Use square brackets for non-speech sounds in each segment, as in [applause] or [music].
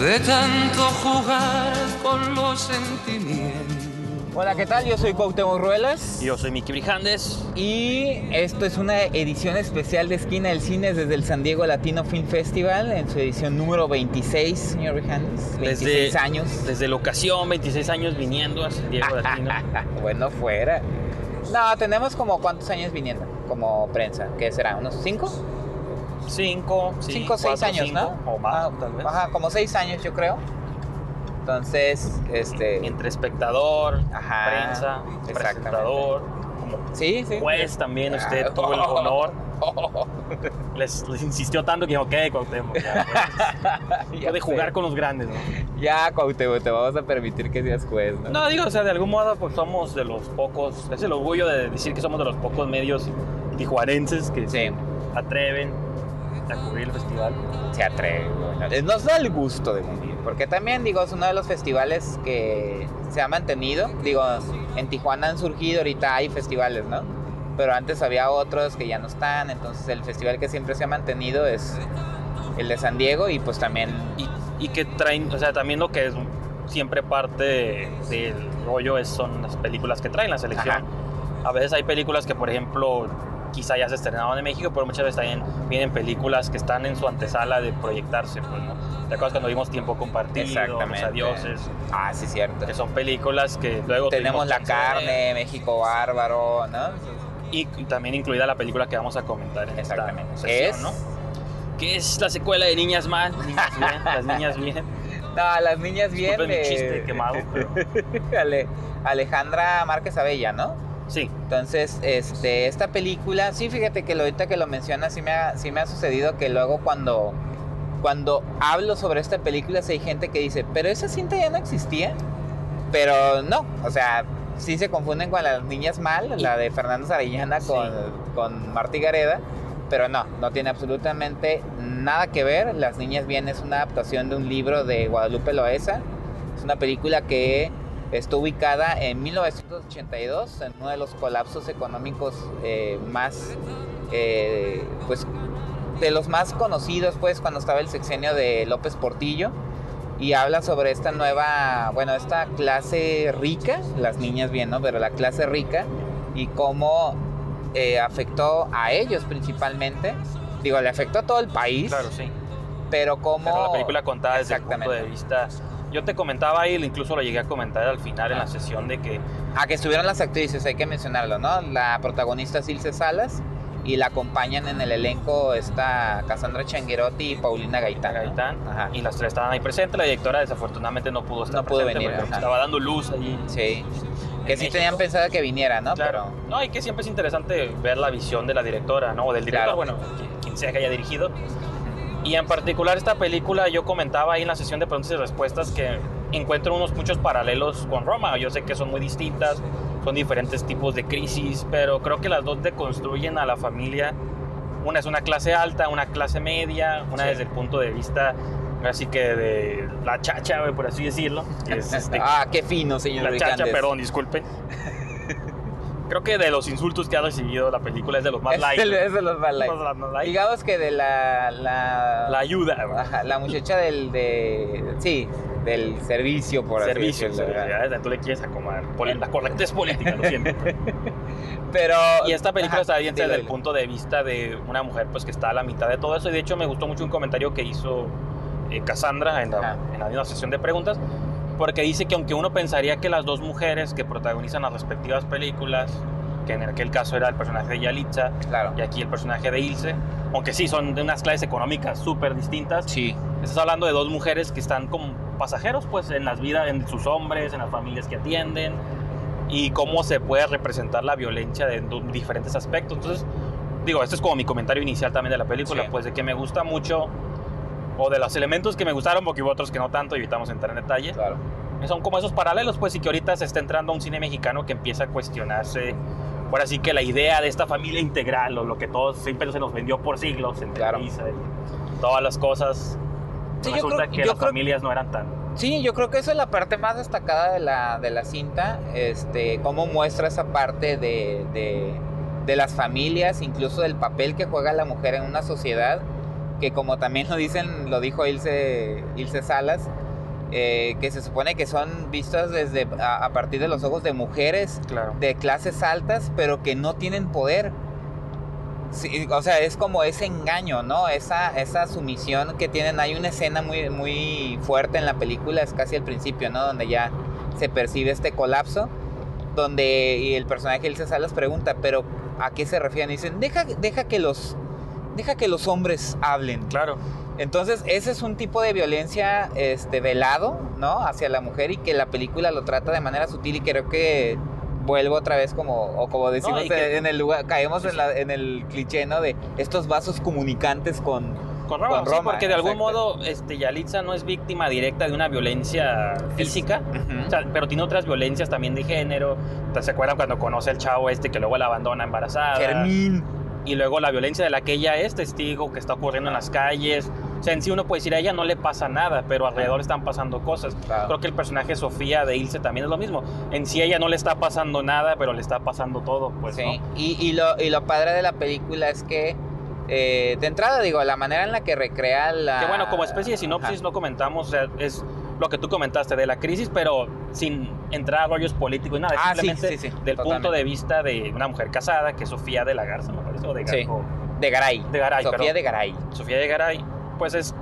De tanto jugar con los sentimientos. Hola, ¿qué tal? Yo soy Cuauhtémoc Ruelas. Yo soy Miki Brijandes. Y esto es una edición especial de Esquina del Cine desde el San Diego Latino Film Festival en su edición número 26, señor Brijandes. 26 desde, años. Desde la ocasión, 26 años viniendo a San Diego Latino. [laughs] bueno, fuera. No, tenemos como cuántos años viniendo como prensa. ¿Qué será? ¿Unos 5? 5, 5 o 6 años, cinco, ¿no? O más, Ah, tal vez. Ajá, como 6 años yo creo. Entonces, este... Entre espectador, Ajá, prensa, presentador, como Sí, sí. juez también usted Ah, tuvo el oh. honor. [laughs] Les, les insistió tanto que ok, Cuauhtémoc, ya, pues, [laughs] Ya puede jugar sé. con los grandes, ¿no? Ya, Cuauhtémoc, te vamos a permitir que seas juez, ¿no? No, digo, o sea, de algún modo, pues somos de los pocos, es el orgullo de decir que somos de los pocos medios tijuanenses que Sí. se atreven a cubrir el festival. se atreve. bueno, eh, Nos da el gusto de venir, porque también, digo, es uno de los festivales que se ha mantenido. Digo, en Tijuana han surgido, ahorita hay festivales, ¿no? Pero antes había otros que ya no están, entonces el festival que siempre se ha mantenido es el de San Diego y pues también... y, y que traen, o sea, también lo que es siempre parte del rollo es, son las películas que traen la selección. Ajá. A veces hay películas que, por ejemplo, quizá ya se estrenaron en México, pero muchas veces también vienen películas que están en su antesala de proyectarse, pues, ¿no? ¿Te acuerdas cuando vimos Tiempo Compartido, Los. Adioses? Ah, sí, cierto. Que son películas que luego Tenemos La de. Carne, México Bárbaro, ¿no? Y también incluida la película que vamos a comentar en Exactamente. esta sesión, Es- ¿no? Que es la secuela de Niñas Mal, Niñas Bien, las niñas bien. [laughs] No, las niñas bien Disculpen mi de- chiste quemado, pero [laughs] Ale- Alejandra Márquez Abella, ¿no? Sí. Entonces, este, esta película, sí, fíjate que lo- ahorita que lo mencionas, sí me ha, sí me ha sucedido que luego cuando, cuando hablo sobre esta película, sí hay gente que dice, pero esa cinta ya no existía. Pero no, o sea, sí se confunden con las niñas mal, la de Fernando Sarillana con, Sí. con Martí Gareda. Pero no, no tiene absolutamente nada que ver. Las Niñas Bien es una adaptación de un libro de Guadalupe Loesa. Es una película que está ubicada en 1982, en uno de los colapsos económicos eh, más, eh, pues, de los más conocidos, pues, cuando estaba el sexenio de López Portillo. Y habla sobre esta nueva, bueno, esta clase rica, las niñas bien, ¿no? Pero la clase rica y cómo eh, afectó a ellos principalmente. Digo, le afectó a todo el país, Claro, sí. pero cómo... Pero la película contada desde el punto de vista. Yo te comentaba ahí, incluso lo llegué a comentar al final en la sesión de que Ah, que estuvieron las actrices, hay que mencionarlo, ¿no? La protagonista es Ilse Salas y la acompañan en el elenco esta Cassandra Changuerotti y Paulina Gaitán. ¿no? Gaitán Ajá. y las tres estaban ahí presentes. La directora desafortunadamente no pudo estar No pudo presente venir, porque estaba dando luz allí. Sí. Que sí México. tenían pensado que viniera, ¿no? Claro. No, y que siempre es interesante ver la visión de la directora, ¿no? O del director, Claro. bueno, qui- quien sea que haya dirigido. Y en particular esta película, yo comentaba ahí en la sesión de preguntas y respuestas que encuentro unos muchos paralelos con Roma. Yo sé que son muy distintas, son diferentes tipos de crisis, pero creo que las dos deconstruyen a la familia. Una es una clase alta, una clase media, una Sí. desde el punto de vista, así que de la chacha, por así decirlo. [laughs] es, este, Ah, qué fino, señor la chacha, Ricandes. perdón, disculpen. Creo que de los insultos que ha recibido la película es de los más Es light. de, es de los más light. Más- más light. Digamos que de la... La, La ayuda. Ajá, la muchacha del... De, sí, del servicio, por así Servicio, decirlo, ¿verdad? ya, tú le quieres acomodar. La correctez política, lo siento. [laughs] Pero... Y esta película Ajá, está bien desde el punto de vista de una mujer pues que está a la mitad de todo eso. Y de hecho me gustó mucho un comentario que hizo eh, Cassandra en la, en la misma sesión de preguntas. Porque dice que aunque uno pensaría que las dos mujeres que protagonizan las respectivas películas, que en aquel caso era el personaje de Yalitza Claro. y aquí el personaje de Ilse, aunque sí son de unas clases económicas súper distintas, Sí. Estás hablando de dos mujeres que están como pasajeros, pues, en las vidas, en sus hombres, en las familias que atienden, y cómo se puede representar la violencia de du- diferentes aspectos. Entonces, digo, este es como mi comentario inicial también de la película, Sí. pues, de que me gusta mucho, o de los elementos que me gustaron, porque hubo otros que no tanto, evitamos entrar en detalle, Claro. son como esos paralelos, pues, y que ahorita se está entrando a un cine mexicano que empieza a cuestionarse, ahora sí que la idea de esta familia integral, o lo que todos siempre se nos vendió por siglos en Claro. Televisa y todas las cosas, Sí, yo resulta creo- que las creo- familias no eran tan... Sí, yo creo que esa es la parte más destacada de la, de la cinta, este, cómo muestra esa parte de, de, de las familias, incluso del papel que juega la mujer en una sociedad, que como también lo dicen, lo dijo Ilse, Ilse Salas, eh, que se supone que son vistas desde a, a partir de los ojos de mujeres Claro. de clases altas, pero que no tienen poder. Sí, o sea, es como ese engaño, ¿no? Esa, esa sumisión que tienen. Hay una escena muy, muy fuerte en la película, es casi al principio, ¿no? Donde ya se percibe este colapso, donde y el personaje Ilse Salas pregunta, pero ¿a qué se refieren? Y dicen, deja, deja que los... Deja que los hombres hablen. Claro. Entonces, ese es un tipo de violencia este, velado, ¿no? Hacia la mujer y que la película lo trata de manera sutil y creo que vuelvo otra vez como, o como decimos que- en el lugar, caemos Sí, en, la- en el cliché, ¿no? De estos vasos comunicantes con... Con Roma, Con sí, porque de algún modo este, Yalitza no es víctima directa de una violencia física, Ujú. o sea, pero tiene otras violencias también de género. ¿Se acuerdan cuando conoce al chavo este que luego la abandona embarazada? Fermín. Y luego la violencia de la que ella es testigo, que está ocurriendo en las calles. O sea, en sí uno puede decir a ella no le pasa nada, pero alrededor están pasando cosas. Claro. Creo que el personaje Sofía de Ilse también es lo mismo. En sí a ella no le está pasando nada, pero le está pasando todo, pues, Sí, ¿no? y, y lo, y lo padre de la película es que, eh, de entrada digo, la manera en la que recrea la... Que bueno, como especie de sinopsis Ajá. no comentamos, o sea, es lo que tú comentaste de la crisis, pero sin entrar a rollos políticos y nada, Ah, sí, simplemente sí, sí, del punto totalmente. de vista de una mujer casada, que es Sofía de la Garza, me parece, o de, Gar- Sí. o De Garay. de Garay, Sofía perdón. de Garay. Sofía de Garay, pues es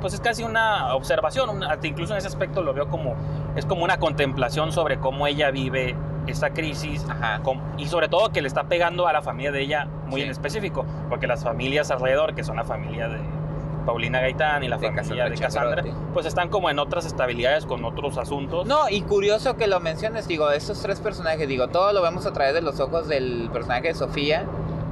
pues es casi una observación, una- incluso en ese aspecto lo veo como es como una contemplación sobre cómo ella vive esta crisis com- y sobre todo que le está pegando a la familia de ella muy Sí. en específico, porque las familias alrededor, que son la familia de Paulina Gaitán y la De familia Cassandra de Cassandra, Chagrotti. pues están como en otras estabilidades con otros asuntos. No, y curioso que lo menciones, digo, estos tres personajes, digo, todo lo vemos a través de los ojos del personaje de Sofía,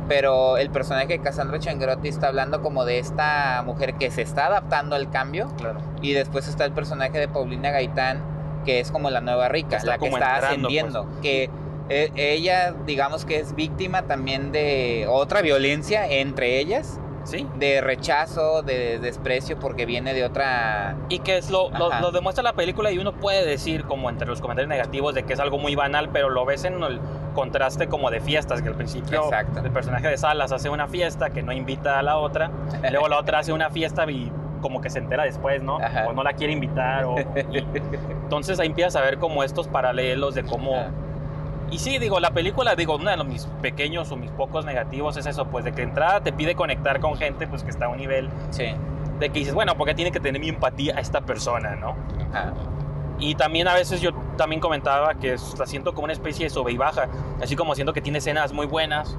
pero el personaje de Cassandra Changrotti está hablando como de esta mujer que se está adaptando al cambio, Claro. y después está el personaje de Paulina Gaitán, que es como la nueva rica, Está la que está entrando, ascendiendo, que eh, ella, digamos que es víctima también de otra violencia entre ellas, Sí. de rechazo, de desprecio, porque viene de otra... Y que es lo, lo, demuestra la película y uno puede decir como entre los comentarios negativos de que es algo muy banal, pero lo ves en el contraste como de fiestas, que al principio Exacto. el personaje de Salas hace una fiesta que no invita a la otra, y luego la otra hace una fiesta y como que se entera después, ¿no? Ajá. O no la quiere invitar. O, y- entonces ahí empiezas a ver como estos paralelos de cómo... Ajá. Y sí, digo, la película, digo, uno de los mis pequeños o mis pocos negativos es eso, pues de que entrada te pide conectar con gente pues que está a un nivel Sí. de que dices, bueno, porque tiene que tener mi empatía a esta persona, ¿no? Ajá. Y también a veces yo también comentaba que la siento como una especie de sube y baja, así como siento que tiene escenas muy buenas.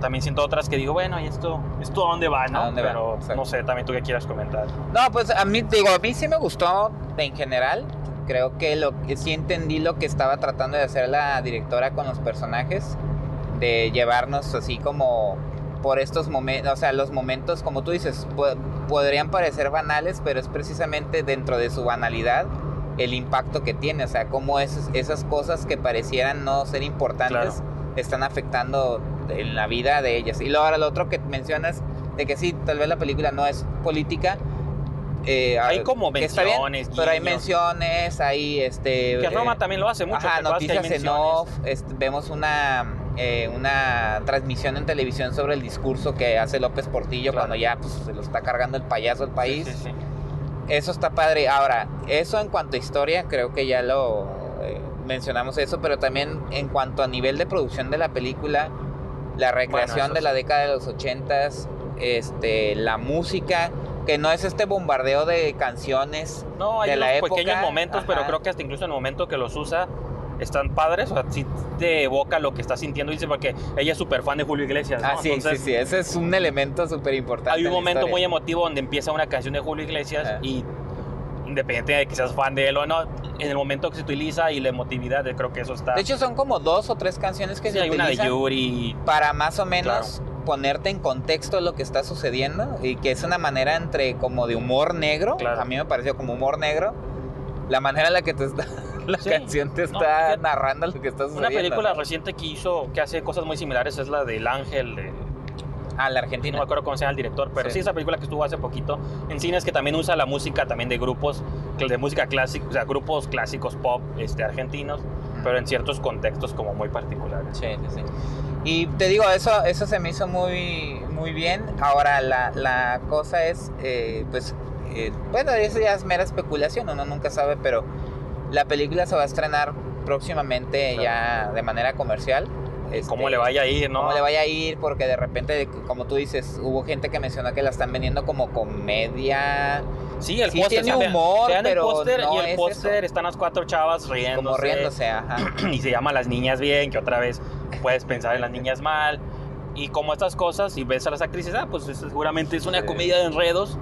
También siento otras que digo, bueno, ¿y esto, esto a dónde va, no? ¿A dónde va? Pero Exacto. no sé, también tú qué quieras comentar. No, pues a mí, digo, a mí sí me gustó en general. Creo que lo que sí entendí lo que estaba tratando de hacer la directora con los personajes, de llevarnos así como por estos momentos, o sea, los momentos, como tú dices, po- podrían parecer banales, pero es precisamente dentro de su banalidad el impacto que tiene, o sea, cómo esas, esas cosas que parecieran no ser importantes están afectando en la vida de ellas. Y luego ahora lo otro que mencionas, de que sí, tal vez la película no es política. Eh, Hay ah, como bien, menciones, pero hay menciones, hay este... Que Roma eh, también lo hace mucho. Ajá, ¿te acuerdas que hay noticias en off, este, vemos una, eh, una transmisión en televisión sobre el discurso que hace López Portillo Claro. cuando ya pues, se lo está cargando el payaso al país. Sí, sí, sí. Eso está padre. Ahora, eso en cuanto a historia, creo que ya lo eh, mencionamos eso, pero también en cuanto a nivel de producción de la película, la recreación de la década de los ochentas, este, la música, que no es este bombardeo de canciones. No, hay de la unos pequeños época, momentos, pero creo que hasta incluso en el momento que los usa están padres, o sea, sí te evoca lo que está sintiendo, dice, porque ella es súper fan de Julio Iglesias, ¿no? Ah, sí, Entonces, sí, sí, ese es un elemento súper importante. hay un momento muy emotivo donde empieza una canción de Julio Iglesias Ajá. y independiente de que seas fan de él o no, en el momento que se utiliza y la emotividad, creo que eso está... De hecho, son como dos o tres canciones que sí, se hay una de Yuri, para más o menos ponerte en contexto lo que está sucediendo y que es una manera entre como de humor negro, Claro. a mí me pareció como humor negro. la manera en la que te está, [laughs] la Sí. canción te No, está narrando lo que está sucediendo. Una película ¿no? reciente que hizo, que hace cosas muy similares es la del Ángel de, Ah, la no Argentina. me acuerdo cómo se llama el director, pero sí. Sí. esa película que estuvo hace poquito en cines que también usa la música también de grupos de música clásica, o sea, grupos clásicos pop este, argentinos, pero en ciertos contextos como muy particulares. Sí, sí, sí. Y te digo, eso, eso se me hizo muy, muy bien. Ahora, la, la cosa es, eh, pues, eh, bueno, eso ya es mera especulación, uno nunca sabe, pero la película se va a estrenar próximamente Claro. ya de manera comercial. ¿Cómo Este, le vaya a ir, no? cómo le vaya a ir, porque de repente, como tú dices, hubo gente que mencionó que la están vendiendo como comedia, Sí, el Sí póster. tiene o sea, humor, vean el pero póster no y el es póster están las cuatro chavas riéndose. como riéndose, ajá. [clears throat] y se llama Las Niñas Bien, que otra vez puedes pensar en las niñas mal. Y como estas cosas, y ves a las actrices, ah, pues es- seguramente es una Sí. comedia de enredos.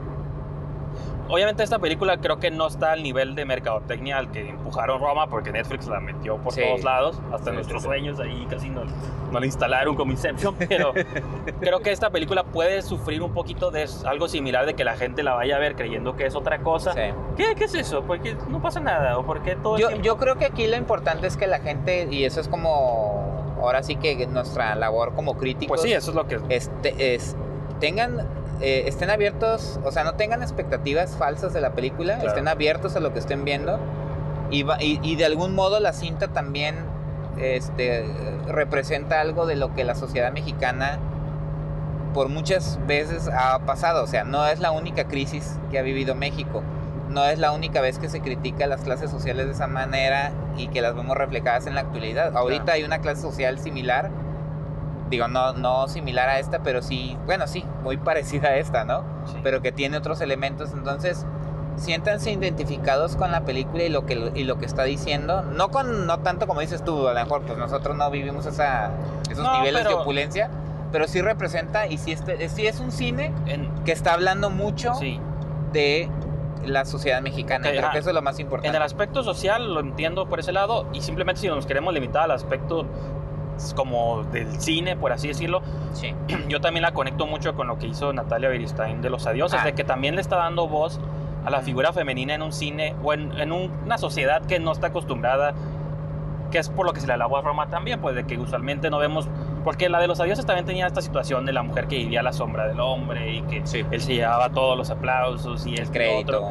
Obviamente esta película creo que no está al nivel de mercadotecnia al que empujaron Roma, porque Netflix la metió por Sí. todos lados, hasta Sí, nuestros sí, sueños, ahí casi no, no la instalaron como Inception, pero [laughs] creo que esta película puede sufrir un poquito de algo similar de que la gente la vaya a ver creyendo que es otra cosa. ¿Qué, ¿Qué es eso? ¿Por qué no pasa nada? ¿O por qué todo Yo, tiempo- yo creo que aquí lo importante es que la gente, y eso es como, ahora sí que nuestra labor como críticos, Pues sí, eso es lo que... este, es, tengan, eh, estén abiertos, o sea, no tengan expectativas falsas de la película, Claro. estén abiertos a lo que estén viendo, y, va- y, y de algún modo la cinta también este, representa algo de lo que la sociedad mexicana por muchas veces ha pasado, o sea, no es la única crisis que ha vivido México. No es la única vez que se critica a las clases sociales de esa manera y que las vemos reflejadas en la actualidad. Ahorita Claro. hay una clase social similar, digo, no, no similar a esta, pero sí, bueno, sí, muy [laughs] parecida a esta, ¿no? sí. Pero que tiene otros elementos, entonces siéntanse identificados con la película y lo que y lo que está diciendo, no con no tanto como dices tú, a lo mejor pues nosotros no vivimos esa, esos No, niveles de opulencia, pero sí representa y sí, este, sí es un cine En- que está hablando mucho sí. de la sociedad mexicana. Creo ajá. que eso es lo más importante. En el aspecto social lo entiendo por ese lado y simplemente si nos queremos limitar al aspecto como del cine, por así decirlo, Sí. yo también la conecto mucho con lo que hizo Natalia Beristain de Los Adioses, Ah. de que también le está dando voz a la figura femenina en un cine o en, en un- una sociedad que no está acostumbrada, que es por lo que se le alabó a Roma también, pues de que usualmente no vemos, porque la de Los Adioses también tenía esta situación de la mujer que vivía a la sombra del hombre y que Sí. él se llevaba todos los aplausos y El otro crédito.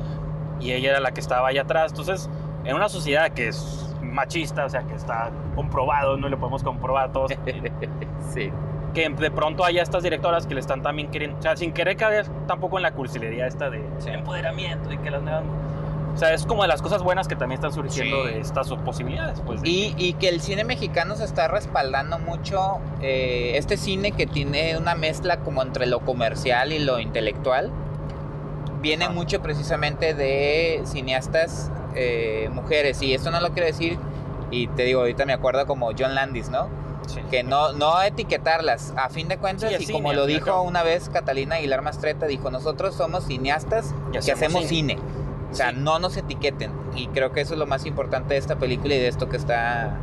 y ella era la que estaba allá atrás. Entonces, en una sociedad que es machista, o sea, que está comprobado, no le podemos comprobar todos, [laughs] sí. que de pronto haya estas directoras que le están también queriendo, o sea, sin querer caer tampoco en la cursilería esta de Sí. empoderamiento y que las nuevas... O sea, es como de las cosas buenas que también están surgiendo Sí. de estas posibilidades, pues. Y, y que el cine mexicano se está respaldando mucho. eh, este cine que tiene una mezcla como entre lo comercial y lo intelectual. Viene Ah. mucho precisamente de cineastas eh, mujeres. Y esto no lo quiero decir. Y te digo, ahorita me acuerdo como John Landis, ¿no? sí. que no, no etiquetarlas. A fin de cuentas, Sí, y como lo dijo una vez Catalina Aguilar Mastreta, dijo, nosotros somos cineastas Y que hacemos cine. O sea, Sí. no nos etiqueten. Y creo que eso es lo más importante de esta película y de esto que está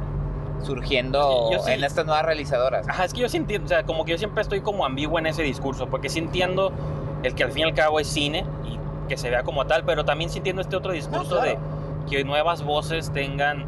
surgiendo Sí, yo sí- en estas nuevas realizadoras. Ajá, es que yo sí entiendo, o sea, como que yo siempre estoy como ambiguo en ese discurso, porque sí entiendo el que al fin y al cabo es cine y que se vea como tal, pero también sí entiendo este otro discurso claro. Que nuevas voces tengan,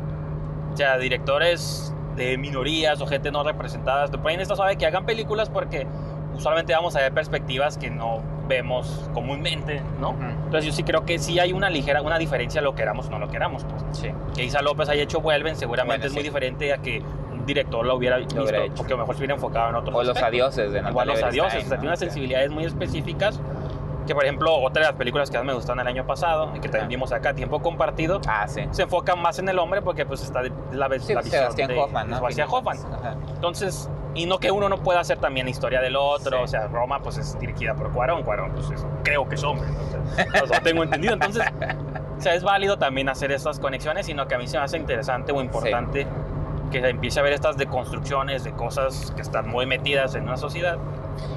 o sea, directores de minorías o gente no representadas. De ahí está suave que hagan películas porque usualmente vamos a ver perspectivas que no vemos comúnmente, ¿no? Ujú. Entonces yo sí creo que sí hay una ligera, una diferencia lo queramos o no lo queramos. Pues. Sí. Que Isa López haya hecho Vuelven seguramente Bueno, es muy sí. diferente a que un director lo hubiera visto, porque a lo mejor se hubiera enfocado en otros O los aspectos. adioses de Igual Natalia los adioses, Beristain, o sea, ¿no? tiene unas sensibilidades muy específicas que, por ejemplo, otra de las películas que más me gustaron el año pasado y que también Ajá. vimos acá, Tiempo Compartido, Ah, sí. se enfoca más en el hombre porque pues está la, ve- Sí, la visión Sebastián de, Hoffman, ¿no? Sebastián Hoffman. Ajá. Entonces, y no que uno no pueda hacer también la historia del otro, Sí. o sea, Roma pues es dirigida por Cuarón, Cuarón pues eso, creo que es hombre, ¿no? O sea, tengo entendido, entonces, o sea, es válido también hacer estas conexiones, sino que a mí se me hace interesante o importante que se empiece a ver estas deconstrucciones de cosas que están muy metidas en una sociedad.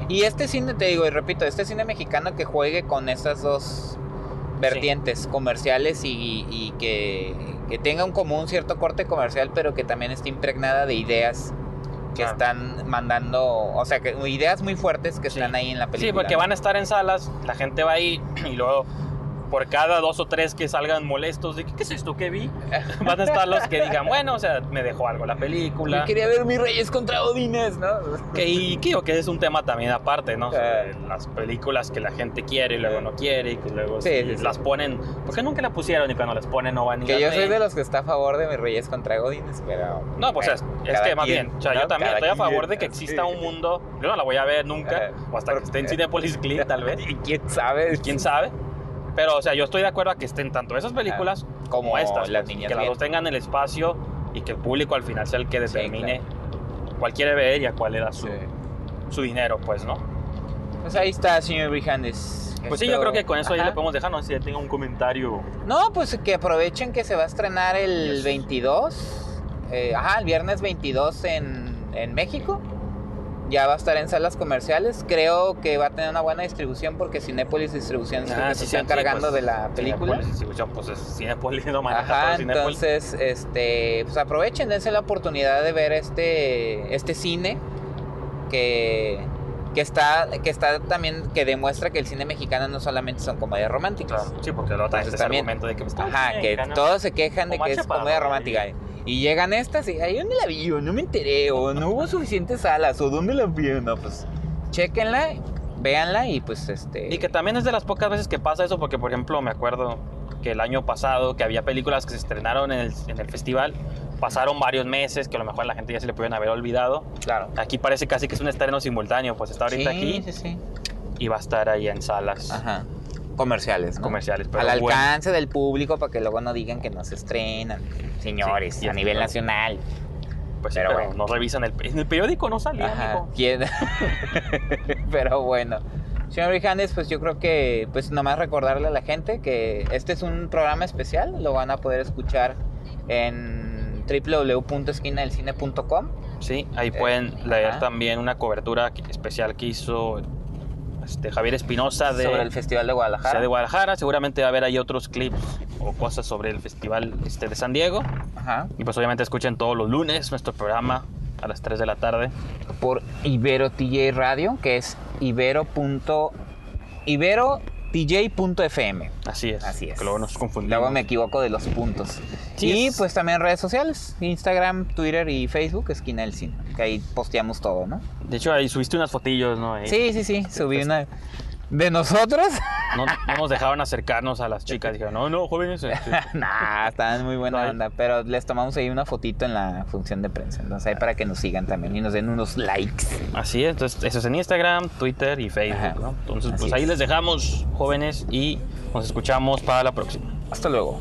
Y este cine, te digo y repito, este cine mexicano que juegue con estas dos vertientes comerciales y, y que, que tenga un común cierto corte comercial, pero que también esté impregnada de ideas que Claro. están mandando, o sea, que ideas muy fuertes que Sí. están ahí en la película. Sí, porque van a estar en salas, la gente va ahí [clears throat] y luego por cada dos o tres que salgan molestos de ¿qué es esto que vi? [laughs] Van a estar los que digan, bueno, o sea, me dejó algo la película. Yo quería ver mis reyes contra Odines, ¿no? [laughs] Que, y que, que es un tema también aparte, ¿no? Eh. las películas que la gente quiere y luego no quiere y que luego Sí, sí sí, las ponen, porque nunca la pusieron y cuando las ponen no van ni Que yo soy de los que está a favor de mis reyes contra Godines, pero. No, pues es, bueno, es cada que más quien, bien, o sea, ¿no? yo también Cada estoy a favor quien, de que sí. exista un mundo, yo no la voy a ver nunca, o hasta que esté en Porque- [laughs] Cinepolis Click tal vez, Y quién sabe. quién sabe, pero o sea, yo estoy de acuerdo a que estén tanto esas películas como, Como estas, las niñas que las dos tengan el espacio y que el público al final sea el que Sí, determine cuál quiere ver y a cuál le da su, Sí. su dinero, pues, ¿no? Pues ahí está, señor Brijandes. Pues sí, Esto- yo creo que con eso Ajá. le podemos dejar, no sé si tenga un comentario. No, pues que aprovechen que se va a estrenar el Yes. 22. eh, ajá, el viernes 22 en, en México. Ya va a estar en salas comerciales. Creo que va a tener una buena distribución porque Cinépolis Distribución es el que se está encargando pues, de la película. Cinépolis Distribución, pues es Cinépolis, [laughs] no maneja Ajá, todo Cinépolis. entonces, este, pues aprovechen, dense la oportunidad de ver este, este cine que, que está, que está también, que demuestra que el cine mexicano no solamente son comedias románticas. Claro, sí, porque lo otra es Entonces ese también- argumento de que pues, Ajá, sí, que todos se quejan de que es comedia romántica. Y llegan estas y, ay, ¿dónde la vi? O no me enteré, o no hubo suficientes salas, o ¿dónde la vi? No, pues, chequenla, véanla y pues, este... Y que también es de las pocas veces que pasa eso, porque por ejemplo me acuerdo que el año pasado que había películas que se estrenaron en el, en el festival, pasaron varios meses que a lo mejor la gente ya se le pudieron haber olvidado. Claro. Aquí parece casi que es un estreno simultáneo, pues está ahorita Sí, aquí sí, sí. y va a estar ahí en salas Ajá. Comerciales, ¿no? comerciales. Pero Al bueno, alcance del público para que luego no digan que no se estrenan, señores, Sí, a nivel claro. nacional. pues sí, pero bueno. no revisan el, en el periódico no salía, Ajá. ¿Quién? [laughs] pero bueno. Señor Rijandes, pues yo creo que pues nomás recordarle a la gente que este es un programa especial, lo van a poder escuchar en www.esquinadelcine.com. Sí, ahí Eh, pueden leer ajá. también una cobertura especial que hizo este, Javier Espinosa de, sobre el Festival de sea Guadalajara. de Guadalajara. Seguramente va a haber ahí otros clips o cosas sobre el festival este, de San Diego. Ajá. Y pues obviamente escuchen todos los lunes nuestro programa a las 3 de la tarde. Por Ibero TJ Radio, que es ibero. punto- iberotj.fm. Así es. Así es. Que luego nos confundimos. Luego me equivoco de los puntos. Sí, y es- pues también redes sociales, Instagram, Twitter y Facebook, Esquina del Cine, que ahí posteamos todo, ¿no? De hecho, ahí subiste unas fotillos, ¿no? Ahí. Sí, sí, sí, subí una de nosotros. [laughs] No, no nos dejaron acercarnos a las chicas. Dijeron, no, no, jóvenes. este, [laughs] nah, estaban muy buena onda, pero les tomamos ahí una fotito en la función de prensa, entonces ahí para que nos sigan también y nos den unos likes. Así es, entonces eso es en Instagram, Twitter y Facebook, Ajá. ¿no? Entonces, pues ahí es. les dejamos, jóvenes, y nos escuchamos para la próxima. Hasta luego.